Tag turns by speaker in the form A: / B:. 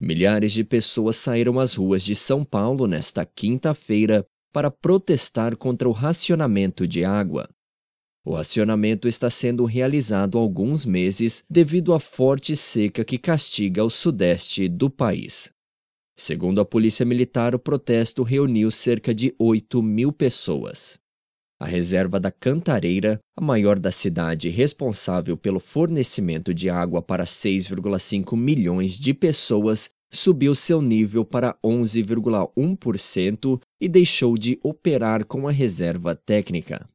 A: Milhares de pessoas saíram às ruas de São Paulo nesta quinta-feira para protestar contra o racionamento de água. O racionamento está sendo realizado há alguns meses devido à forte seca que castiga o sudeste do país. Segundo a Polícia Militar, o protesto reuniu cerca de 8 mil pessoas. A reserva da Cantareira, a maior da cidade responsável pelo fornecimento de água para 6,5 milhões de pessoas, subiu seu nível para 11,1% e deixou de operar com a reserva técnica.